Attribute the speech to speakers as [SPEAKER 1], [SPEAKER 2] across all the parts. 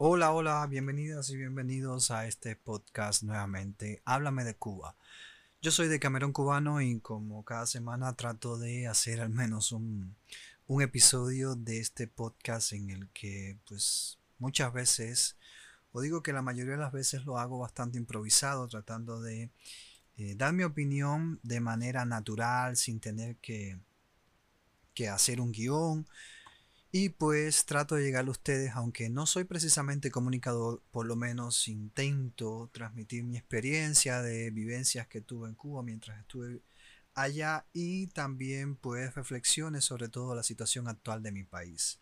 [SPEAKER 1] Hola, hola, bienvenidas y bienvenidos a este podcast nuevamente. Háblame de Cuba. Yo soy de Camerón Cubano y como cada semana trato de hacer al menos un, un episodio de este podcast en el que pues muchas veces, o digo que la mayoría de las veces lo hago bastante improvisado, tratando de eh, dar mi opinión de manera natural, sin tener que, que hacer un guion y pues trato de llegar a ustedes, aunque no soy precisamente comunicador, por lo menos intento transmitir mi experiencia de vivencias que tuve en Cuba mientras estuve allá y también pues reflexiones sobre todo la situación actual de mi país.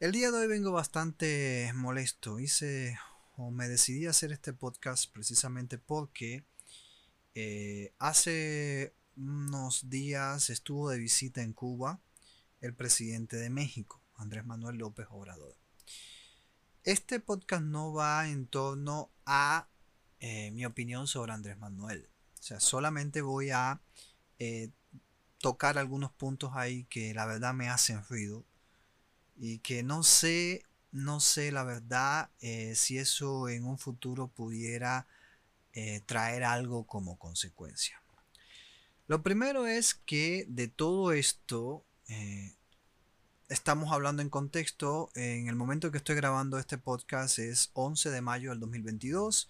[SPEAKER 1] El día de hoy vengo bastante molesto. Hice o me decidí a hacer este podcast precisamente porque eh, hace unos días estuvo de visita en Cuba el presidente de México, Andrés Manuel López Obrador. Este podcast no va en torno a eh, mi opinión sobre Andrés Manuel. O sea, solamente voy a eh, tocar algunos puntos ahí que la verdad me hacen ruido y que no sé, no sé la verdad eh, si eso en un futuro pudiera traer algo como consecuencia. Lo primero es que de todo esto eh, estamos hablando en contexto. En el momento que estoy grabando este podcast es 11 de mayo del 2022.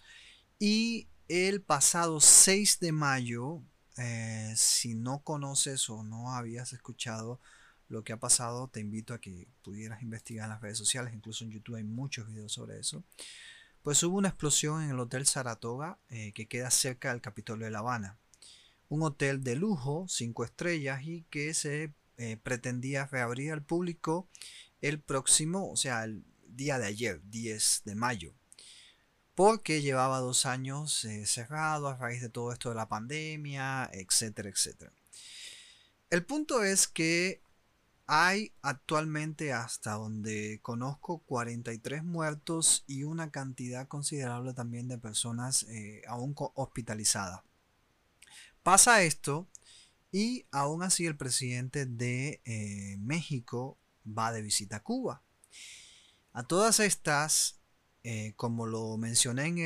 [SPEAKER 1] Y el pasado 6 de mayo, eh, si no conoces o no habías escuchado lo que ha pasado, te invito a que pudieras investigar en las redes sociales. Incluso en YouTube hay muchos videos sobre eso. Pues hubo una explosión en el Hotel Saratoga eh, que queda cerca del Capitolio de La Habana. Un hotel de lujo, 5 estrellas y que se eh, pretendía reabrir al público el próximo, o sea, el día de ayer, 10 de mayo, porque llevaba dos años eh, cerrado a raíz de todo esto de la pandemia, etcétera, etcétera. El punto es que hay actualmente, hasta donde conozco, 43 muertos y una cantidad considerable también de personas eh, aún hospitalizadas. Pasa esto y aún así el presidente de eh, México va de visita a Cuba. A todas estas, eh, como lo mencioné en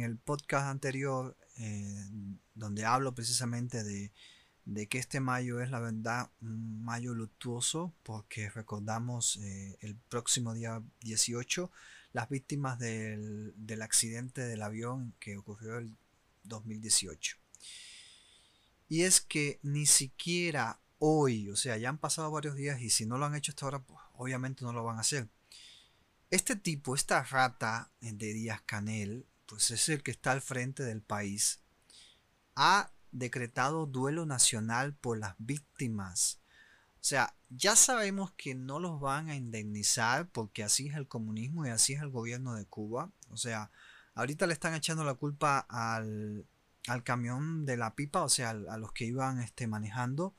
[SPEAKER 1] el, podcast anterior, eh, donde hablo precisamente de, que este mayo es la verdad un mayo luctuoso, porque recordamos el próximo día 18 las víctimas del, del accidente del avión que ocurrió el 2018. Y es que ni siquiera hoy, o sea, ya han pasado varios días y si no lo han hecho hasta ahora, pues obviamente no lo van a hacer. Este tipo, esta rata de Díaz Canel, pues es el que está al frente del país, ha decretado duelo nacional por las víctimas. O sea, ya sabemos que no los van a indemnizar porque así es el comunismo y así es el gobierno de Cuba. O sea, ahorita le están echando la culpa al al camión de la pipa, o sea, a los que iban este, manejando,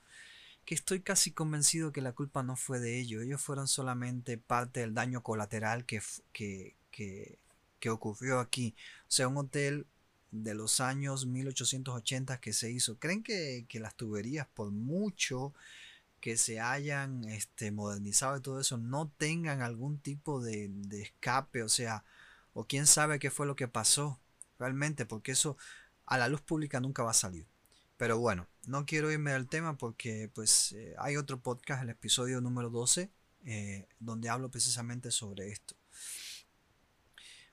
[SPEAKER 1] que estoy casi convencido que la culpa no fue de ellos, ellos fueron solamente parte del daño colateral que, que, que, ocurrió aquí. O sea, un hotel de los años 1880 que se hizo. ¿Creen que, las tuberías, por mucho que se hayan este, modernizado y todo eso, no tengan algún tipo de, de escape? O sea, o quién sabe qué fue lo que pasó realmente, porque eso a la luz pública nunca va a salir. Pero bueno, no quiero irme del tema porque pues eh, hay otro podcast, el episodio número 12, eh, donde hablo precisamente sobre esto.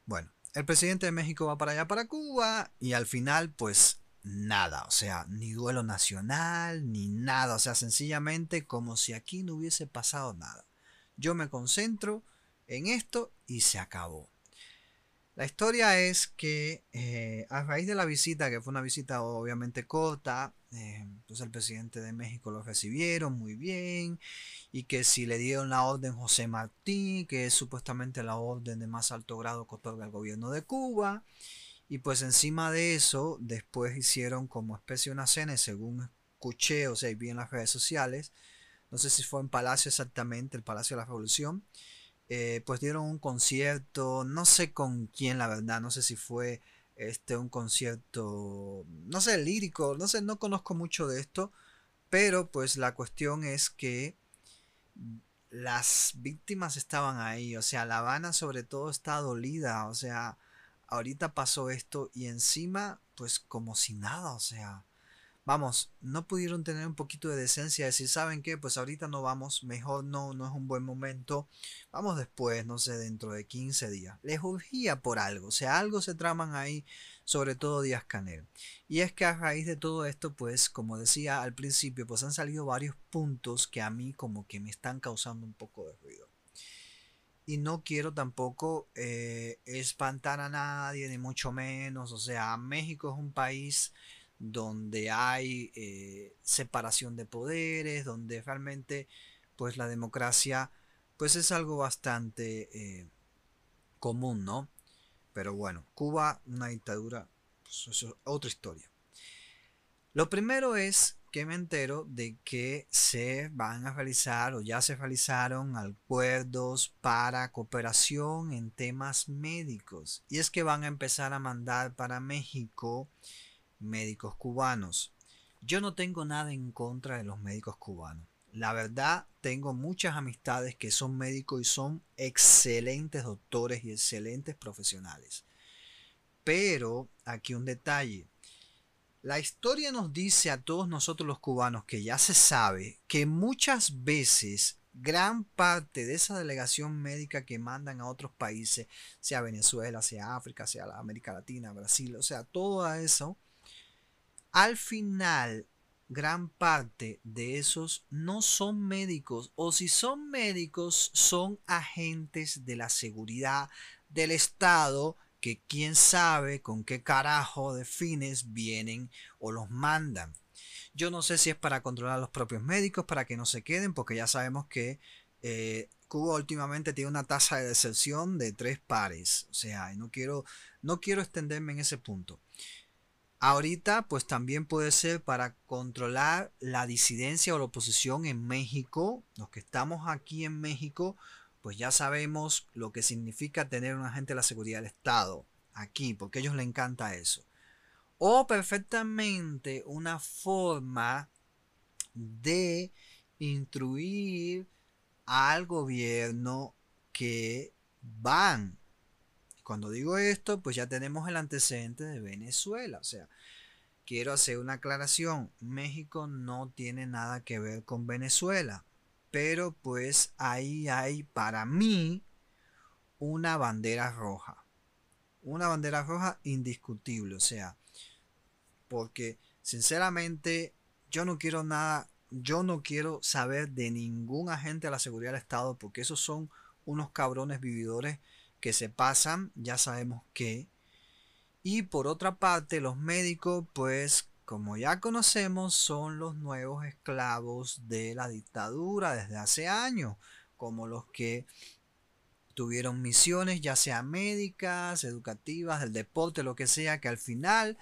[SPEAKER 1] Bueno, el presidente de México va para allá, para Cuba, y al final pues nada, o sea, ni duelo nacional, ni nada, o sea, sencillamente como si aquí no hubiese pasado nada. Yo me concentro en esto y se acabó. La historia es que eh, a raíz de la visita, que fue una visita obviamente corta, eh, el presidente de México lo recibieron muy bien y que si le dieron la orden José Martí, que es supuestamente la orden de más alto grado que otorga el gobierno de Cuba, y pues encima de eso después hicieron como especie de una cena, según escuché, o sea, vi en las redes sociales, no sé si fue en Palacio exactamente, el Palacio de la Revolución, eh, pues dieron un concierto, no sé con quién la verdad, no sé si fue este un concierto, no sé, lírico, no sé, no conozco mucho de esto, pero pues la cuestión es que las víctimas estaban ahí, o sea, La Habana sobre todo está dolida, o sea, ahorita pasó esto y encima, pues como si nada, o sea, vamos, no pudieron tener un poquito de decencia, decir, ¿saben qué? Pues ahorita no vamos, mejor no, no es un buen momento, vamos después, no sé, dentro de 15 días. Les urgía por algo, o sea, algo se traman ahí, sobre todo Díaz Canel. Y es que a raíz de todo esto, pues, como decía al principio, pues han salido varios puntos que a mí como que me están causando un poco de ruido. Y no quiero tampoco eh, espantar a nadie, ni mucho menos. O sea, México es un país donde hay eh, separación de poderes, donde realmente pues la democracia pues es algo bastante eh, común, ¿no? Pero bueno, Cuba, una dictadura, pues es otra historia. Lo primero es que me entero de que se van a realizar o ya se realizaron acuerdos para cooperación en temas médicos. Y es que van a empezar a mandar para México médicos cubanos. Yo no tengo nada en contra de los médicos cubanos. La verdad, tengo muchas amistades que son médicos y son excelentes doctores y excelentes profesionales. Pero aquí un detalle. La historia nos dice a todos nosotros los cubanos que ya se sabe que muchas veces gran parte de esa delegación médica que mandan a otros países, sea Venezuela, sea África, sea la América Latina, Brasil, o sea, todo eso, al final, gran parte de esos no son médicos o si son médicos son agentes de la seguridad del Estado que quién sabe con qué carajo de fines vienen o los mandan. Yo no sé si es para controlar a los propios médicos, para que no se queden, porque ya sabemos que eh, Cuba últimamente tiene una tasa de deserción de tres pares. O sea, no quiero, no quiero extenderme en ese punto. Ahorita, pues también puede ser para controlar la disidencia o la oposición en México. Los que estamos aquí en México, pues ya sabemos lo que significa tener un agente de la seguridad del Estado aquí, porque a ellos les encanta eso. O perfectamente una forma de instruir al gobierno que van cuando digo esto, pues ya tenemos el antecedente de Venezuela. O sea, quiero hacer una aclaración. México no tiene nada que ver con Venezuela. Pero pues ahí hay para mí una bandera roja. Una bandera roja indiscutible. O sea, porque sinceramente yo no quiero nada, yo no quiero saber de ningún agente de la seguridad del Estado porque esos son unos cabrones vividores que se pasan, ya sabemos que. Y por otra parte, los médicos, pues como ya conocemos, son los nuevos esclavos de la dictadura desde hace años, como los que tuvieron misiones, ya sea médicas, educativas, del deporte, lo que sea, que al final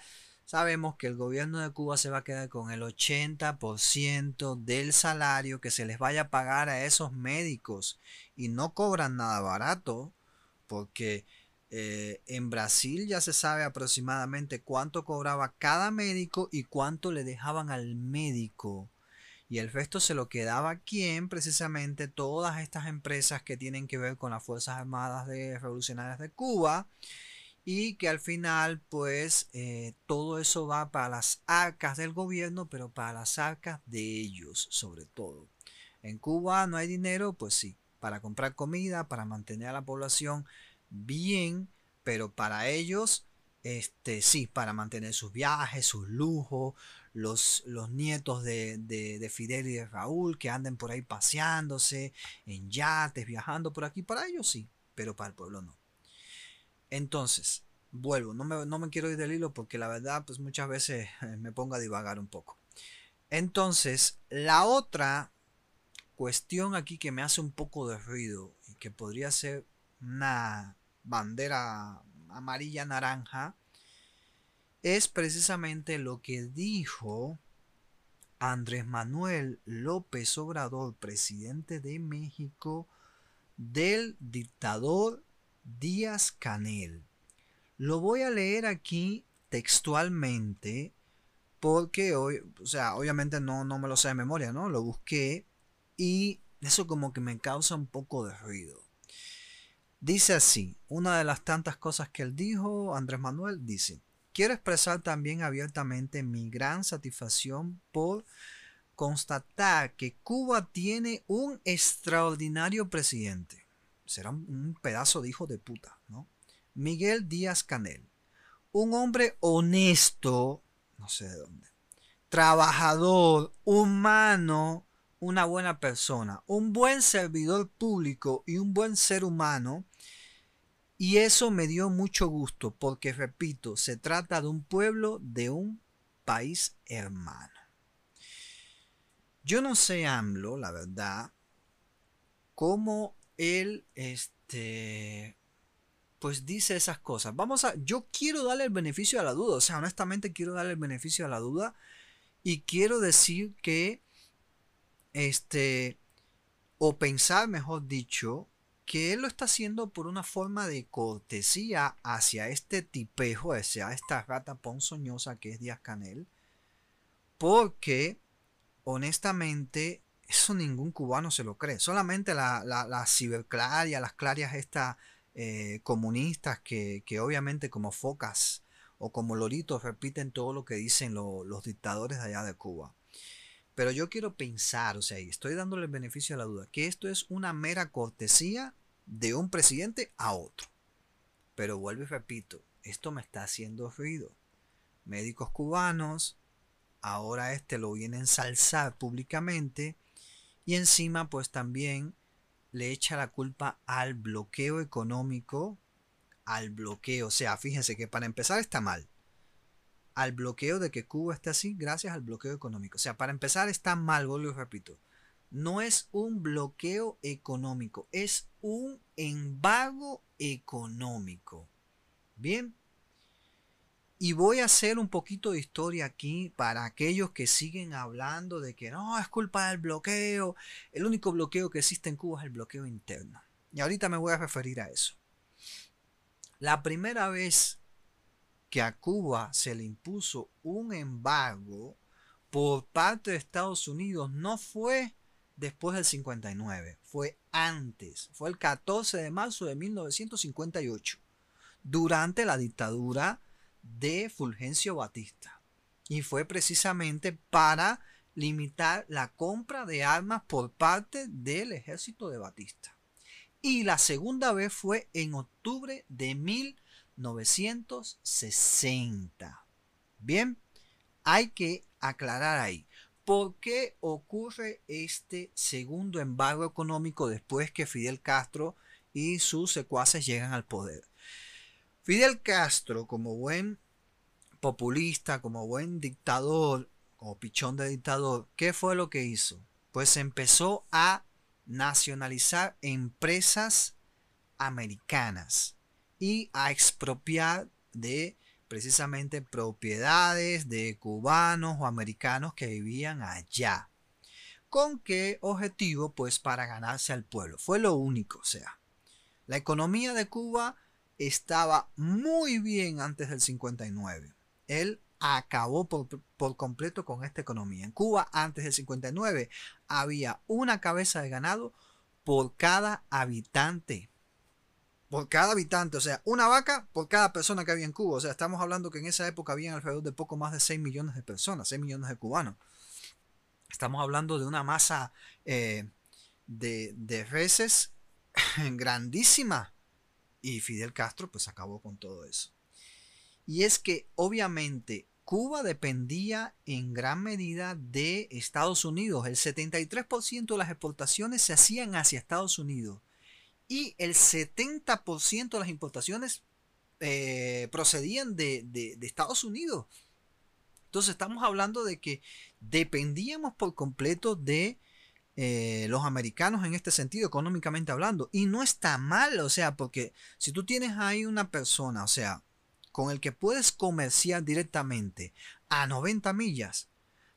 [SPEAKER 1] sabemos que el gobierno de Cuba se va a quedar con el 80% del salario que se les vaya a pagar a esos médicos y no cobran nada barato porque eh, en Brasil ya se sabe aproximadamente cuánto cobraba cada médico y cuánto le dejaban al médico. Y el resto se lo quedaba a quien precisamente todas estas empresas que tienen que ver con las Fuerzas Armadas de Revolucionarias de Cuba y que al final pues eh, todo eso va para las arcas del gobierno pero para las arcas de ellos sobre todo. En Cuba no hay dinero, pues sí, para comprar comida, para mantener a la población bien, pero para ellos, este, sí, para mantener sus viajes, sus lujos, los, los nietos de, de, Fidel y de Raúl que anden por ahí paseándose en yates, viajando por aquí, para ellos sí, pero para el pueblo no. Entonces, vuelvo, no me, no me quiero ir del hilo porque la verdad, pues muchas veces me pongo a divagar un poco. Entonces, la otra cuestión aquí que me hace un poco de ruido y que podría ser una bandera amarilla naranja es precisamente lo que dijo Andrés Manuel López Obrador, presidente de México, del dictador Díaz Canel. Lo voy a leer aquí textualmente porque hoy, o sea, obviamente no, no me lo sé de memoria, ¿no? Lo busqué y Eso como que me causa un poco de ruido. Dice así, una de las tantas cosas que él dijo, Andrés Manuel dice, quiero expresar también abiertamente mi gran satisfacción por constatar que Cuba tiene un extraordinario presidente. Será un pedazo de hijo de puta, ¿no? Miguel Díaz Canel. Un hombre honesto, no sé de dónde, trabajador, humano, una buena persona, un buen servidor público y un buen ser humano. Y eso me dio mucho gusto porque, repito, se trata de un pueblo de un país hermano. Yo no sé, AMLO, la verdad, cómo él, este, pues dice esas cosas. Vamos a, yo quiero darle el beneficio a la duda, o sea, honestamente quiero darle el beneficio a la duda y quiero decir que, este, o pensar, mejor dicho, que él lo está haciendo por una forma de cortesía hacia este tipejo, hacia esta rata ponzoñosa que es Díaz Canel, porque honestamente, eso ningún cubano se lo cree. Solamente la, la, la ciberclaria, las clarias estas eh, comunistas que, obviamente como focas o como loritos repiten todo lo que dicen los dictadores de allá de Cuba. Pero yo quiero pensar, o sea, y estoy dándole el beneficio a la duda, que esto es una mera cortesía de un presidente a otro. Pero vuelvo y repito, esto me está haciendo ruido. Médicos cubanos, ahora este lo viene a ensalzar públicamente y encima pues también le echa la culpa al bloqueo económico, al bloqueo, o sea, fíjense que para empezar está mal. Al bloqueo de que Cuba esté así gracias al bloqueo económico. O sea, para empezar está mal, vuelvo y repito. No es un bloqueo económico, es un embargo económico. Bien, y voy a hacer un poquito de historia aquí para aquellos que siguen hablando de que no, es culpa del bloqueo. El único bloqueo que existe en Cuba es el bloqueo interno. Y ahorita me voy a referir a eso. La primera vez que a Cuba se le impuso un embargo por parte de Estados Unidos no fue después del 59, fue antes, fue el 14 de marzo de 1958, durante la dictadura de Fulgencio Batista. Y fue precisamente para limitar la compra de armas por parte del ejército de Batista. Y la segunda vez fue en octubre de 1960. Bien, hay que aclarar ahí. ¿Por qué ocurre este segundo embargo económico después que Fidel Castro y sus secuaces llegan al poder? Fidel Castro, como buen populista, como buen dictador, como pichón de dictador, ¿qué fue lo que hizo? Pues empezó a nacionalizar empresas americanas y a expropiar de precisamente propiedades de cubanos o americanos que vivían allá. ¿Con qué objetivo? Pues para ganarse al pueblo. Fue lo único, o sea. La economía de Cuba estaba muy bien antes del 59. Él acabó por, completo con esta economía. En Cuba, antes del 59, había una cabeza de ganado por cada habitante. Por cada habitante, o sea, una vaca por cada persona que había en Cuba. O sea, estamos hablando que en esa época había alrededor de poco más de 6 millones de personas, 6 millones de cubanos. Estamos hablando de una masa eh, de, de reses grandísima. Y Fidel Castro pues acabó con todo eso. Y es que obviamente Cuba dependía en gran medida de Estados Unidos. El 73% de las exportaciones se hacían hacia Estados Unidos. Y el 70% de las importaciones eh, procedían de, Estados Unidos. Entonces estamos hablando de que dependíamos por completo de eh, los americanos en este sentido, económicamente hablando. Y no está mal, o sea, porque si tú tienes ahí una persona, o sea, con el que puedes comerciar directamente a 90 millas,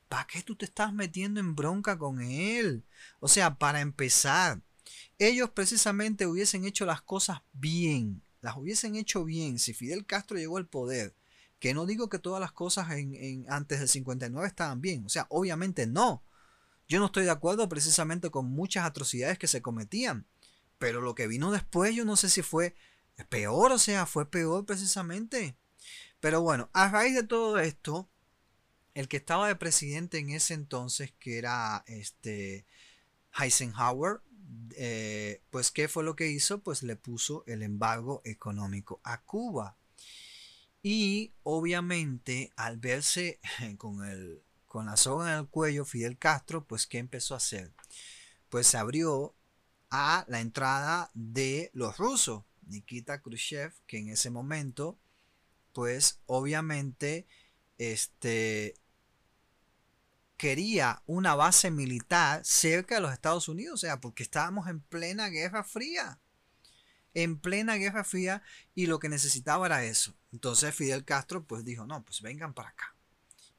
[SPEAKER 1] ¿para qué tú te estás metiendo en bronca con él? O sea, para empezar, ellos precisamente hubiesen hecho las cosas bien, las hubiesen hecho bien si Fidel Castro llegó al poder. Que no digo que todas las cosas en, antes del 59 estaban bien, o sea, obviamente no. Yo no estoy de acuerdo precisamente con muchas atrocidades que se cometían, pero lo que vino después yo no sé si fue peor, o sea, fue peor precisamente. Pero bueno, a raíz de todo esto, el que estaba de presidente en ese entonces, que era este Eisenhower, eh, pues ¿qué fue lo que hizo? Pues le puso el embargo económico a Cuba. Y obviamente al verse con, el, con la soga en el cuello Fidel Castro, pues ¿qué empezó a hacer? Pues se abrió a la entrada de los rusos. Nikita Khrushchev, que en ese momento, pues obviamente, este, quería una base militar cerca de los Estados Unidos, o sea, porque estábamos en plena Guerra Fría. En plena Guerra Fría y lo que necesitaba era eso. Entonces Fidel Castro pues dijo, no, pues vengan para acá.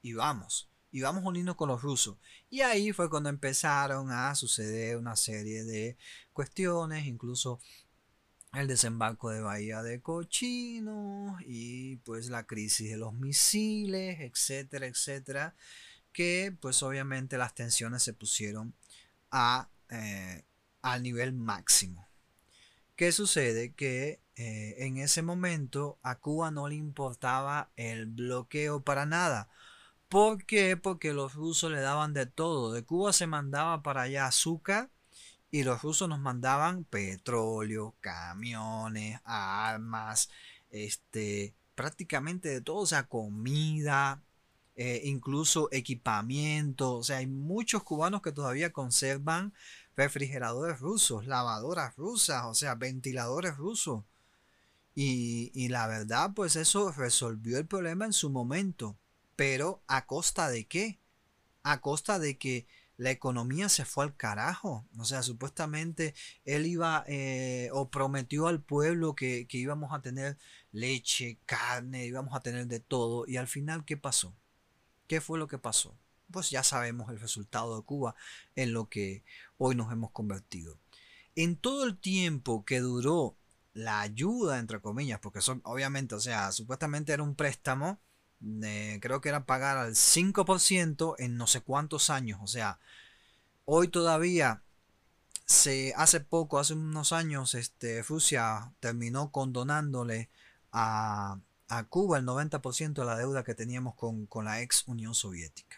[SPEAKER 1] Y vamos, y vamos a con los rusos. Y ahí fue cuando empezaron a suceder una serie de cuestiones, incluso el desembarco de Bahía de Cochino y pues la crisis de los misiles, etcétera, etcétera que pues obviamente las tensiones se pusieron a, eh, al nivel máximo. ¿Qué sucede? Que eh, en ese momento a Cuba no le importaba el bloqueo para nada. ¿Por qué? Porque los rusos le daban de todo. De Cuba se mandaba para allá azúcar y los rusos nos mandaban petróleo, camiones, armas, este, prácticamente de todo, o sea, comida, eh, incluso equipamiento. O sea, hay muchos cubanos que todavía conservan refrigeradores rusos, lavadoras rusas, o sea, ventiladores rusos. Y, y la verdad, pues eso resolvió el problema en su momento. Pero ¿a costa de qué? A costa de que la economía se fue al carajo. O sea, supuestamente él iba eh, o prometió al pueblo que, que, íbamos a tener leche, carne, íbamos a tener de todo. Y al final, ¿qué pasó? ¿Qué fue lo que pasó? Pues ya sabemos el resultado de Cuba en lo que hoy nos hemos convertido. En todo el tiempo que duró la ayuda, entre comillas, porque son, obviamente, o sea, supuestamente era un préstamo, creo que era pagar al 5% en no sé cuántos años, o sea, hoy todavía se hace poco, hace unos años, este, Rusia terminó condonándole a, a Cuba el 90% de la deuda que teníamos con, la ex Unión Soviética.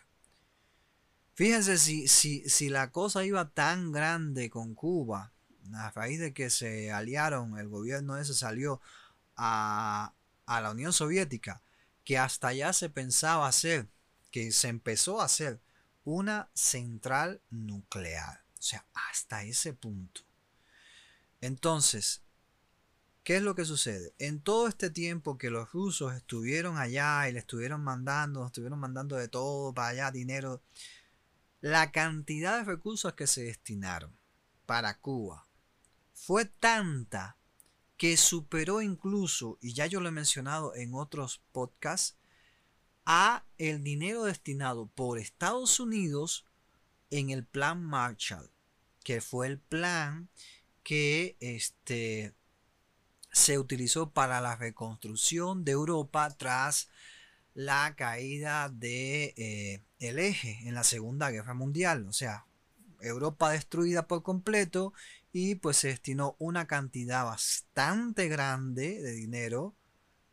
[SPEAKER 1] Fíjense si, si, si, la cosa iba tan grande con Cuba, a raíz de que se aliaron, el gobierno ese salió a, a la Unión Soviética, que hasta allá se pensaba hacer, que se empezó a hacer una central nuclear. O sea, hasta ese punto. Entonces, ¿Qué es lo que sucede? En todo este tiempo que los rusos estuvieron allá y le estuvieron mandando, estuvieron mandando de todo para allá, dinero, la cantidad de recursos que se destinaron para Cuba fue tanta que superó incluso, y ya yo lo he mencionado en otros podcasts, a el dinero destinado por Estados Unidos en el plan Marshall, que fue el plan que este, se utilizó para la reconstrucción de Europa tras la caída de eh, el eje en la Segunda Guerra Mundial. O sea, Europa destruida por completo y pues se destinó una cantidad bastante grande de dinero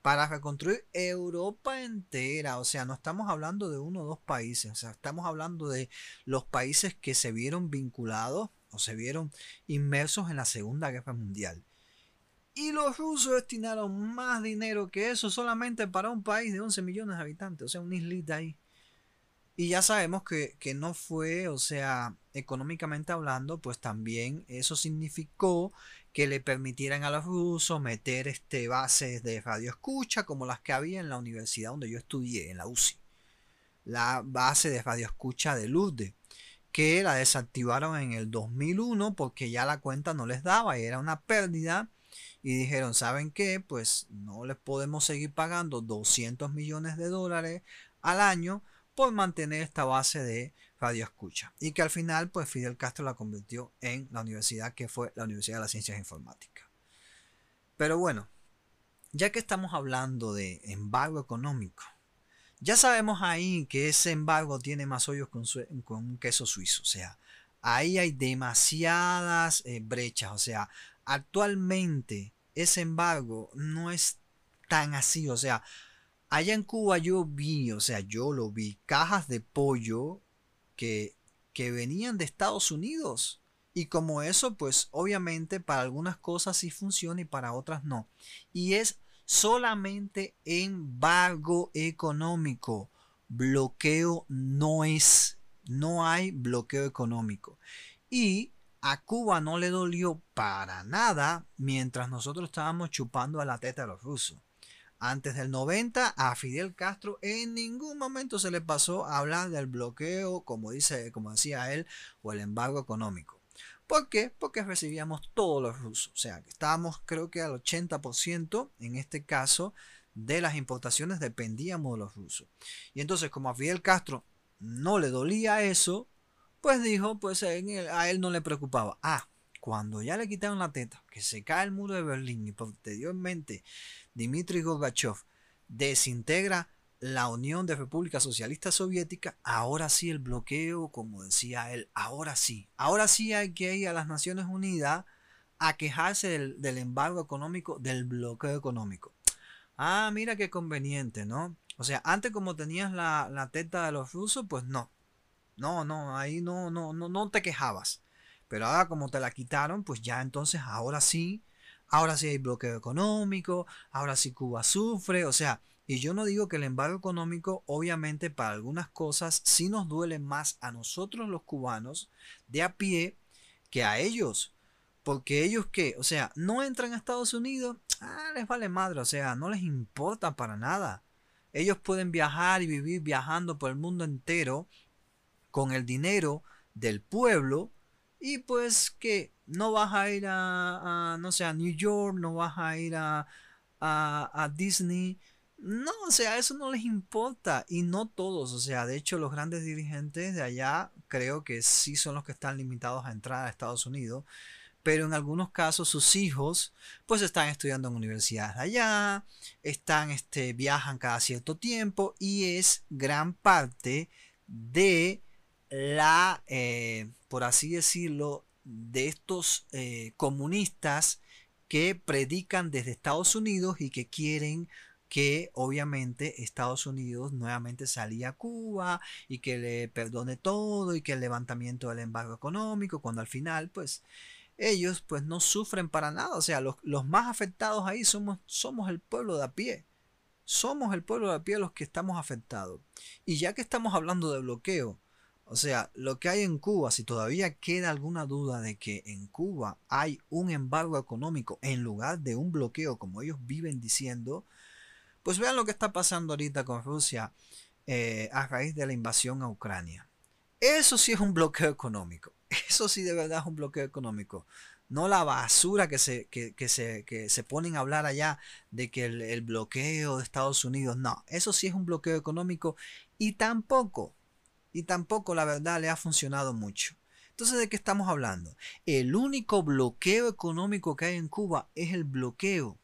[SPEAKER 1] para reconstruir Europa entera. O sea, no estamos hablando de uno o dos países, o sea, estamos hablando de los países que se vieron vinculados o se vieron inmersos en la Segunda Guerra Mundial. Y los rusos destinaron más dinero que eso solamente para un país de 11 millones de habitantes, o sea, una islita ahí. Y ya sabemos que, no fue, o sea, económicamente hablando, pues también eso significó que le permitieran a los rusos meter este, bases de radioescucha como las que había en la universidad donde yo estudié, en la UCI. La base de radioescucha de Lourdes, que la desactivaron en el 2001 porque ya la cuenta no les daba y era una pérdida y dijeron, ¿saben qué? Pues no les podemos seguir pagando 200 millones de dólares al año por mantener esta base de radio escucha. Y que al final, pues Fidel Castro la convirtió en la universidad que fue la Universidad de las Ciencias Informáticas. Pero bueno, ya que estamos hablando de embargo económico, ya sabemos ahí que ese embargo tiene más hoyos con, un queso suizo. O sea, ahí hay demasiadas eh, brechas. O sea, actualmente ese embargo no es tan así. O sea, allá en Cuba yo vi, o sea, yo lo vi, cajas de pollo que, que venían de Estados Unidos. Y como eso, pues obviamente para algunas cosas sí funciona y para otras no. Y es solamente embargo económico. Bloqueo no es, no hay bloqueo económico. Y a Cuba no le dolió para nada mientras nosotros estábamos chupando a la teta de los rusos. Antes del 90 a Fidel Castro en ningún momento se le pasó a hablar del bloqueo, como dice, como decía él, o el embargo económico. ¿Por qué? Porque recibíamos todos los rusos. O sea, que estábamos creo que al 80% en este caso de las importaciones dependíamos de los rusos. Y entonces como a Fidel Castro no le dolía eso, pues dijo, pues a él no le preocupaba. Ah, cuando ya le quitaron la teta, que se cae el muro de Berlín y posteriormente Dmitry Gorbachev desintegra la Unión de Repúblicas Socialistas Soviéticas, ahora sí el bloqueo, como decía él, ahora sí, ahora sí hay que ir a las Naciones Unidas a quejarse del, embargo económico, del bloqueo económico. Ah, mira qué conveniente, ¿no? O sea, antes como tenías la, la teta de los rusos, pues no. No, no, ahí no, no, no, no te quejabas. Pero ahora como te la quitaron, pues ya entonces ahora sí, ahora sí hay bloqueo económico, ahora sí Cuba sufre, o sea, y yo no digo que el embargo económico, obviamente, para algunas cosas sí nos duele más a nosotros los cubanos de a pie que a ellos. Porque ellos que, o sea, no entran a Estados Unidos, ah, les vale madre, o sea, no les importa para nada. Ellos pueden viajar y vivir viajando por el mundo entero con el dinero del pueblo y pues que no vas a ir a, no sé, a New York, no vas a ir a, a, a Disney, no, o sea, eso no les importa y no todos, o sea, de hecho los grandes dirigentes de allá creo que sí son los que están limitados a entrar a Estados Unidos, pero en algunos casos sus hijos pues están estudiando en universidades allá, están, este, viajan cada cierto tiempo y es gran parte de la, eh, por así decirlo, de estos eh, comunistas que predican desde Estados Unidos y que quieren que obviamente Estados Unidos nuevamente salía a Cuba y que le perdone todo y que el levantamiento del embargo económico, cuando al final pues ellos pues no sufren para nada, o sea, los, más afectados ahí somos, somos el pueblo de a pie, somos el pueblo de a pie los que estamos afectados. Y ya que estamos hablando de bloqueo, o sea, lo que hay en Cuba, si todavía queda alguna duda de que en Cuba hay un embargo económico en lugar de un bloqueo, como ellos viven diciendo, pues vean lo que está pasando ahorita con Rusia eh, a raíz de la invasión a Ucrania. Eso sí es un bloqueo económico. Eso sí de verdad es un bloqueo económico. No la basura que se, que, se, que se ponen a hablar allá de que el, el bloqueo de Estados Unidos. No, eso sí es un bloqueo económico y tampoco, y tampoco la verdad le ha funcionado mucho. Entonces, ¿de qué estamos hablando? El único bloqueo económico que hay en Cuba es el bloqueo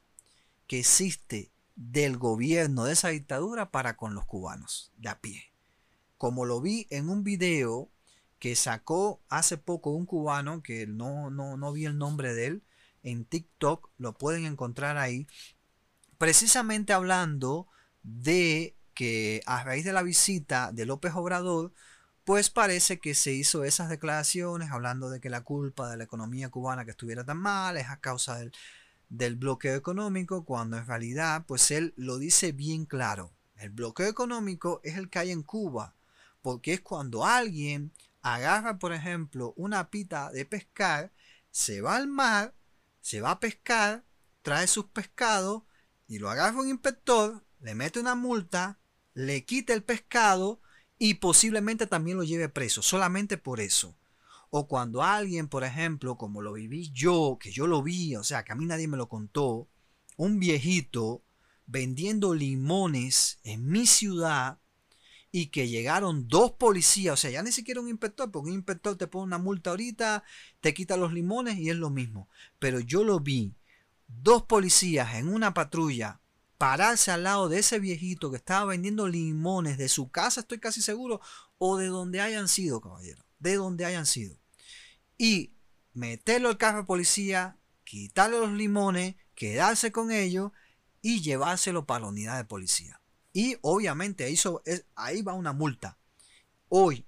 [SPEAKER 1] que existe del gobierno de esa dictadura para con los cubanos de a pie. Como lo vi en un video que sacó hace poco un cubano, que no, no, no vi el nombre de él, en TikTok, lo pueden encontrar ahí, precisamente hablando de que a raíz de la visita de López Obrador, pues parece que se hizo esas declaraciones hablando de que la culpa de la economía cubana que estuviera tan mal es a causa del, del bloqueo económico cuando en realidad pues él lo dice bien claro. El bloqueo económico es el que hay en Cuba porque es cuando alguien agarra por ejemplo una pita de pescar, se va al mar, se va a pescar, trae sus pescados y lo agarra un inspector, le mete una multa, le quita el pescado y posiblemente también lo lleve preso, solamente por eso. O cuando alguien, por ejemplo, como lo viví yo, que yo lo vi, o sea, que a mí nadie me lo contó, un viejito vendiendo limones en mi ciudad y que llegaron dos policías, o sea, ya ni siquiera un inspector, porque un inspector te pone una multa ahorita, te quita los limones y es lo mismo. Pero yo lo vi, dos policías en una patrulla pararse al lado de ese viejito que estaba vendiendo limones de su casa, estoy casi seguro, o de donde hayan sido, caballero, de donde hayan sido. Y meterlo al carro de policía, quitarle los limones, quedarse con ellos y llevárselo para la unidad de policía. Y obviamente ahí va una multa. Hoy,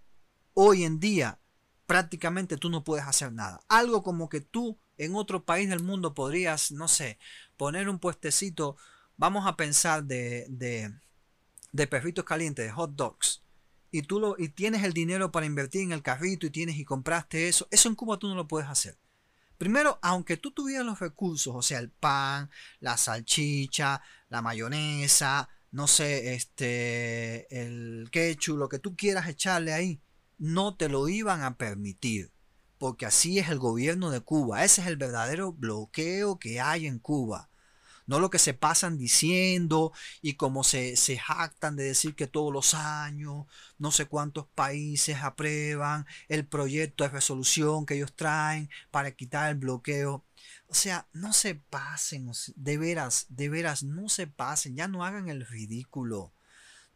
[SPEAKER 1] hoy en día, prácticamente tú no puedes hacer nada. Algo como que tú en otro país del mundo podrías, no sé, poner un puestecito, vamos a pensar de, de, de perritos calientes, de hot dogs, y tú lo, y tienes el dinero para invertir en el carrito y tienes y compraste eso, eso en Cuba tú no lo puedes hacer. Primero, aunque tú tuvieras los recursos, o sea, el pan, la salchicha, la mayonesa, no sé, este, el ketchup, lo que tú quieras echarle ahí, no te lo iban a permitir porque así es el gobierno de Cuba. Ese es el verdadero bloqueo que hay en Cuba. No lo que se pasan diciendo y como se, se jactan de decir que todos los años no sé cuántos países aprueban el proyecto de resolución que ellos traen para quitar el bloqueo. O sea, no se pasen, de veras, de veras, no se pasen, ya no hagan el ridículo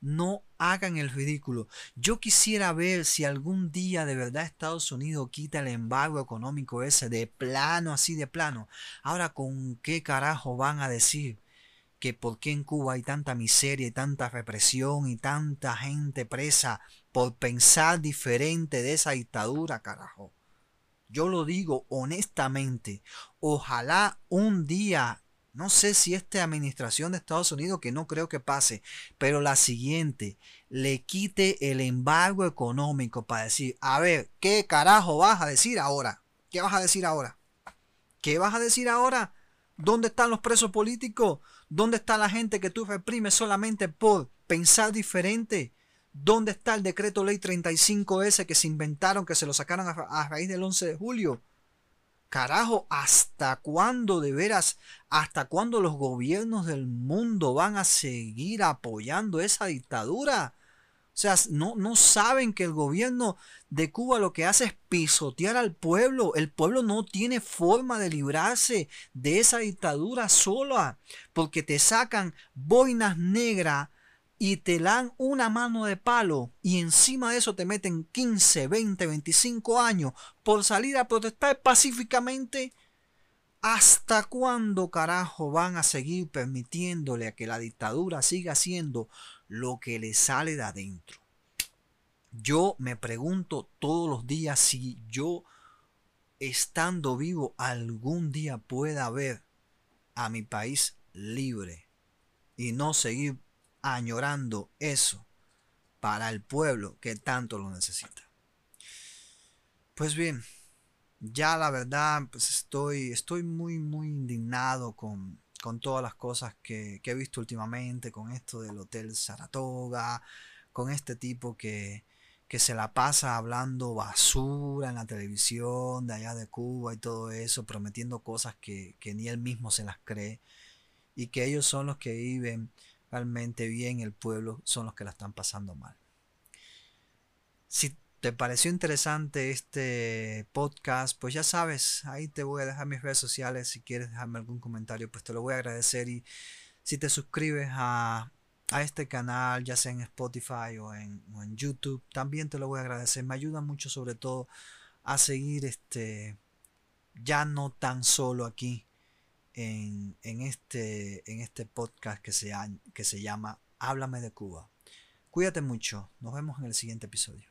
[SPEAKER 1] no hagan el ridículo. Yo quisiera ver si algún día de verdad Estados Unidos quita el embargo económico ese de plano, así de plano. Ahora, ¿con qué carajo van a decir que por qué en Cuba hay tanta miseria y tanta represión y tanta gente presa por pensar diferente de esa dictadura, carajo? Yo lo digo honestamente. Ojalá un día no sé si esta administración de Estados Unidos, que no creo que pase, pero la siguiente, le quite el embargo económico para decir, a ver, ¿qué carajo vas a decir ahora? ¿Qué vas a decir ahora? ¿Qué vas a decir ahora? ¿Dónde están los presos políticos? ¿Dónde está la gente que tú reprimes solamente por pensar diferente? ¿Dónde está el decreto ley 35S que se inventaron, que se lo sacaron a, raíz del 11 de julio? Carajo, ¿hasta cuándo de veras, hasta cuándo los gobiernos del mundo van a seguir apoyando esa dictadura? O sea, no, no saben que el gobierno de Cuba lo que hace es pisotear al pueblo. El pueblo no tiene forma de librarse de esa dictadura sola, porque te sacan boinas negras y te dan una mano de palo y encima de eso te meten 15, 20, 25 años por salir a protestar pacíficamente, ¿hasta cuándo carajo van a seguir permitiéndole a que la dictadura siga haciendo lo que le sale de adentro? Yo me pregunto todos los días si yo, estando vivo, algún día pueda ver a mi país libre y no seguir añorando eso para el pueblo que tanto lo necesita. Pues bien, ya la verdad, pues estoy, estoy muy, muy indignado con, todas las cosas que, he visto últimamente, con esto del Hotel Saratoga, con este tipo que, que se la pasa hablando basura en la televisión de allá de Cuba y todo eso, prometiendo cosas que, que ni él mismo se las cree y que ellos son los que viven realmente bien, el pueblo son los que la están pasando mal. Si te pareció interesante este podcast, pues ya sabes, ahí te voy a dejar mis redes sociales. Si quieres dejarme algún comentario, pues te lo voy a agradecer. Y si te suscribes a, este canal, ya sea en Spotify o en, YouTube, también te lo voy a agradecer. Me ayuda mucho sobre todo a seguir este ya no tan solo aquí en, este, en este podcast que se, que se llama Háblame de Cuba. Cuídate mucho. Nos vemos en el siguiente episodio.